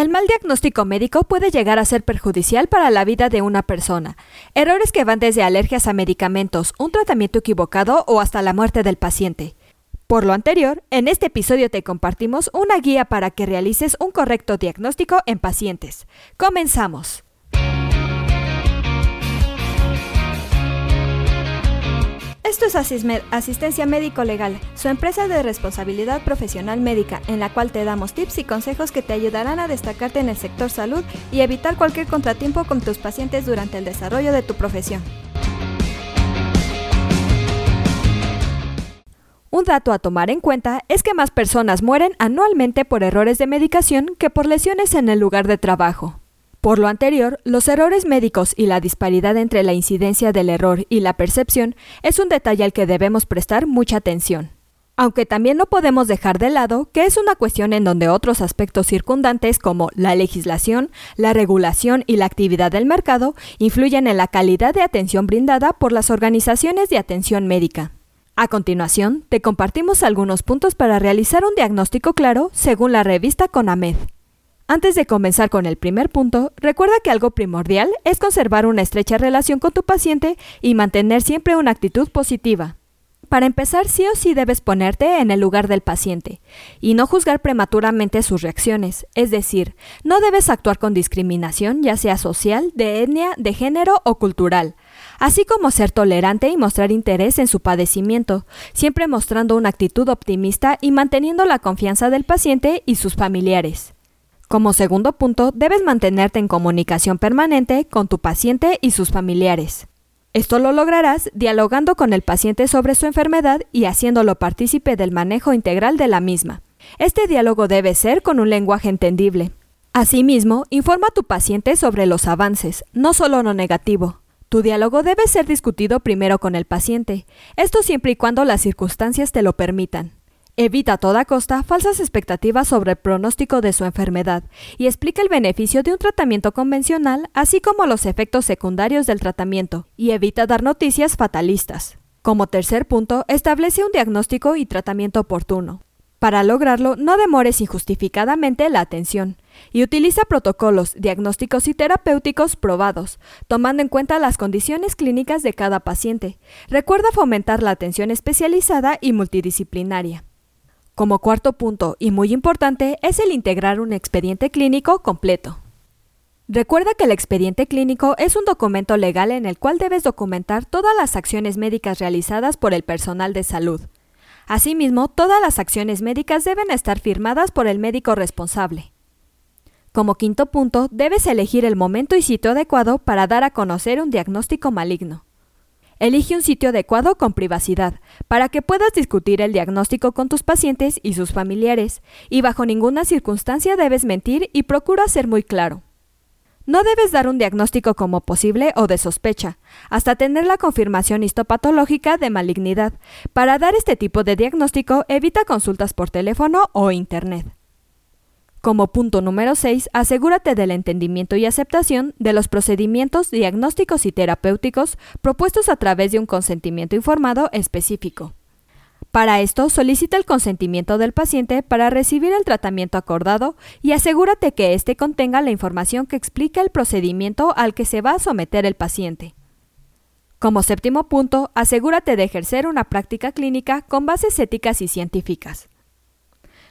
El mal diagnóstico médico puede llegar a ser perjudicial para la vida de una persona. Errores que van desde alergias a medicamentos, un tratamiento equivocado o hasta la muerte del paciente. Por lo anterior, en este episodio te compartimos una guía para que realices un correcto diagnóstico en pacientes. Comenzamos. Esto es Asistencia Médico Legal, su empresa de responsabilidad profesional médica, en la cual te damos tips y consejos que te ayudarán a destacarte en el sector salud y evitar cualquier contratiempo con tus pacientes durante el desarrollo de tu profesión. Un dato a tomar en cuenta es que más personas mueren anualmente por errores de medicación que por lesiones en el lugar de trabajo. Por lo anterior, los errores médicos y la disparidad entre la incidencia del error y la percepción es un detalle al que debemos prestar mucha atención. Aunque también no podemos dejar de lado que es una cuestión en donde otros aspectos circundantes como la legislación, la regulación y la actividad del mercado influyen en la calidad de atención brindada por las organizaciones de atención médica. A continuación, te compartimos algunos puntos para realizar un diagnóstico claro según la revista CONAMED. Antes de comenzar con el primer punto, recuerda que algo primordial es conservar una estrecha relación con tu paciente y mantener siempre una actitud positiva. Para empezar, sí o sí debes ponerte en el lugar del paciente y no juzgar prematuramente sus reacciones, es decir, no debes actuar con discriminación, ya sea social, de etnia, de género o cultural, así como ser tolerante y mostrar interés en su padecimiento, siempre mostrando una actitud optimista y manteniendo la confianza del paciente y sus familiares. Como segundo punto, debes mantenerte en comunicación permanente con tu paciente y sus familiares. Esto lo lograrás dialogando con el paciente sobre su enfermedad y haciéndolo partícipe del manejo integral de la misma. Este diálogo debe ser con un lenguaje entendible. Asimismo, informa a tu paciente sobre los avances, no solo lo negativo. Tu diálogo debe ser discutido primero con el paciente, esto siempre y cuando las circunstancias te lo permitan. Evita a toda costa falsas expectativas sobre el pronóstico de su enfermedad y explica el beneficio de un tratamiento convencional, así como los efectos secundarios del tratamiento, y evita dar noticias fatalistas. Como tercer punto, establece un diagnóstico y tratamiento oportuno. Para lograrlo, no demores injustificadamente la atención y utiliza protocolos diagnósticos y terapéuticos probados, tomando en cuenta las condiciones clínicas de cada paciente. Recuerda fomentar la atención especializada y multidisciplinaria. Como cuarto punto, y muy importante, es el integrar un expediente clínico completo. Recuerda que el expediente clínico es un documento legal en el cual debes documentar todas las acciones médicas realizadas por el personal de salud. Asimismo, todas las acciones médicas deben estar firmadas por el médico responsable. Como quinto punto, debes elegir el momento y sitio adecuado para dar a conocer un diagnóstico maligno. Elige un sitio adecuado con privacidad, para que puedas discutir el diagnóstico con tus pacientes y sus familiares, y bajo ninguna circunstancia debes mentir y procura ser muy claro. No debes dar un diagnóstico como posible o de sospecha, hasta tener la confirmación histopatológica de malignidad. Para dar este tipo de diagnóstico, evita consultas por teléfono o Internet. Como punto número 6, asegúrate del entendimiento y aceptación de los procedimientos diagnósticos y terapéuticos propuestos a través de un consentimiento informado específico. Para esto, solicita el consentimiento del paciente para recibir el tratamiento acordado y asegúrate que éste contenga la información que explica el procedimiento al que se va a someter el paciente. Como séptimo punto, asegúrate de ejercer una práctica clínica con bases éticas y científicas.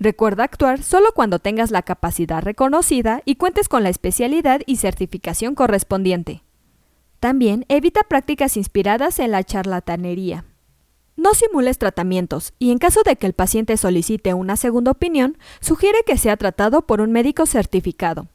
Recuerda actuar solo cuando tengas la capacidad reconocida y cuentes con la especialidad y certificación correspondiente. También evita prácticas inspiradas en la charlatanería. No simules tratamientos y en caso de que el paciente solicite una segunda opinión, sugiere que sea tratado por un médico certificado.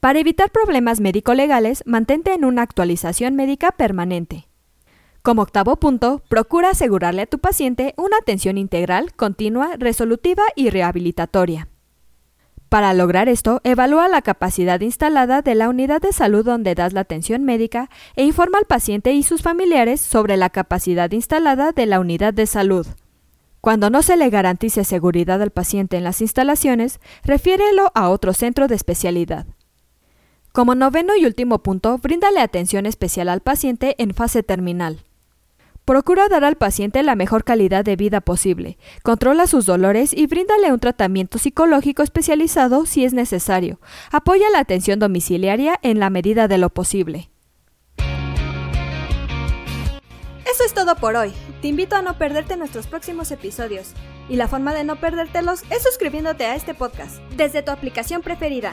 Para evitar problemas médico-legales, mantente en una actualización médica permanente. Como octavo punto, procura asegurarle a tu paciente una atención integral, continua, resolutiva y rehabilitatoria. Para lograr esto, evalúa la capacidad instalada de la unidad de salud donde das la atención médica e informa al paciente y sus familiares sobre la capacidad instalada de la unidad de salud. Cuando no se le garantice seguridad al paciente en las instalaciones, refiérelo a otro centro de especialidad. Como noveno y último punto, bríndale atención especial al paciente en fase terminal. Procura dar al paciente la mejor calidad de vida posible, controla sus dolores y bríndale un tratamiento psicológico especializado si es necesario. Apoya la atención domiciliaria en la medida de lo posible. Eso es todo por hoy. Te invito a no perderte nuestros próximos episodios. Y la forma de no perdértelos es suscribiéndote a este podcast desde tu aplicación preferida.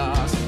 lost.